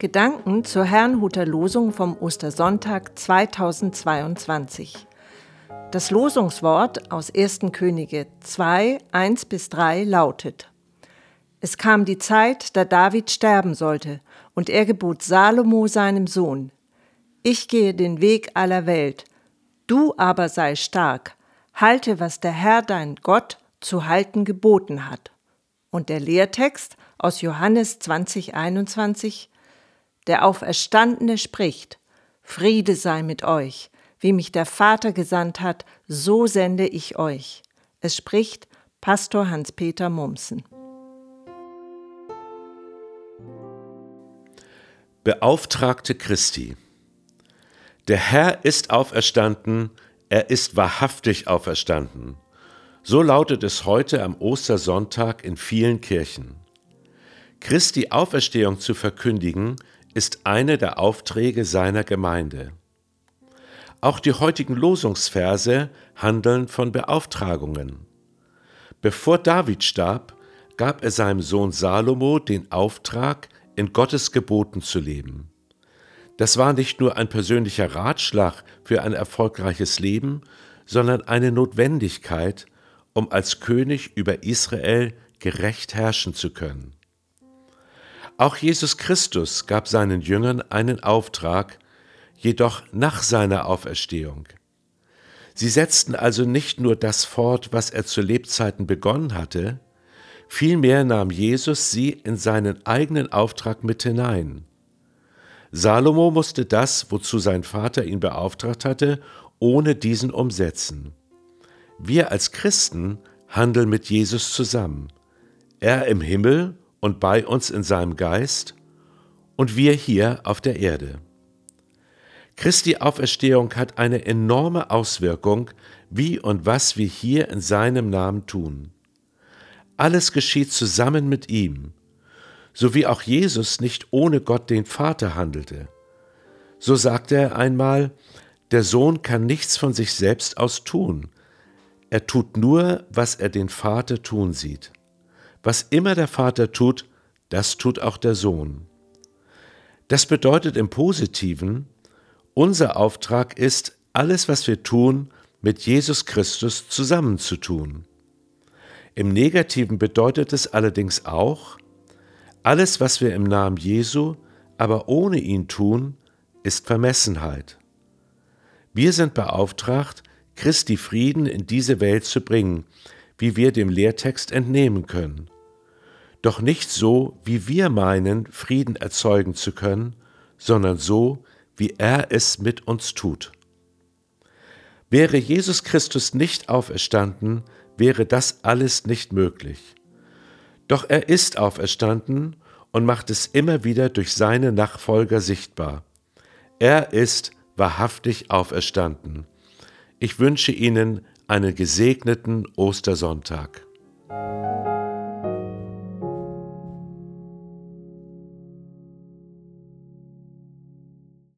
Gedanken zur Herrnhuter Losung vom Ostersonntag 2022. Das Losungswort aus 1. Könige 2, 1 bis 3 lautet: Es kam die Zeit, da David sterben sollte, und er gebot Salomo seinem Sohn: Ich gehe den Weg aller Welt, du aber sei stark, halte, was der Herr dein Gott zu halten geboten hat. Und der Lehrtext aus Johannes 20, 21 der Auferstandene spricht, Friede sei mit euch, wie mich der Vater gesandt hat, so sende ich euch. Es spricht Pastor Hans-Peter Mumsen. Beauftragte Christi. Der Herr ist auferstanden, er ist wahrhaftig auferstanden. So lautet es heute am Ostersonntag in vielen Kirchen. Christi Auferstehung zu verkündigen, ist eine der Aufträge seiner Gemeinde. Auch die heutigen Losungsverse handeln von Beauftragungen. Bevor David starb, gab er seinem Sohn Salomo den Auftrag, in Gottes Geboten zu leben. Das war nicht nur ein persönlicher Ratschlag für ein erfolgreiches Leben, sondern eine Notwendigkeit, um als König über Israel gerecht herrschen zu können. Auch Jesus Christus gab seinen Jüngern einen Auftrag, jedoch nach seiner Auferstehung. Sie setzten also nicht nur das fort, was er zu Lebzeiten begonnen hatte, vielmehr nahm Jesus sie in seinen eigenen Auftrag mit hinein. Salomo musste das, wozu sein Vater ihn beauftragt hatte, ohne diesen umsetzen. Wir als Christen handeln mit Jesus zusammen. Er im Himmel und bei uns in seinem Geist und wir hier auf der Erde. Christi Auferstehung hat eine enorme Auswirkung, wie und was wir hier in seinem Namen tun. Alles geschieht zusammen mit ihm, so wie auch Jesus nicht ohne Gott den Vater handelte. So sagte er einmal, der Sohn kann nichts von sich selbst aus tun, er tut nur, was er den Vater tun sieht. Was immer der Vater tut, das tut auch der Sohn. Das bedeutet im positiven, unser Auftrag ist, alles, was wir tun, mit Jesus Christus zusammenzutun. Im negativen bedeutet es allerdings auch, alles, was wir im Namen Jesu, aber ohne ihn tun, ist Vermessenheit. Wir sind beauftragt, Christi Frieden in diese Welt zu bringen, wie wir dem Lehrtext entnehmen können. Doch nicht so, wie wir meinen, Frieden erzeugen zu können, sondern so, wie er es mit uns tut. Wäre Jesus Christus nicht auferstanden, wäre das alles nicht möglich. Doch er ist auferstanden und macht es immer wieder durch seine Nachfolger sichtbar. Er ist wahrhaftig auferstanden. Ich wünsche Ihnen einen gesegneten Ostersonntag.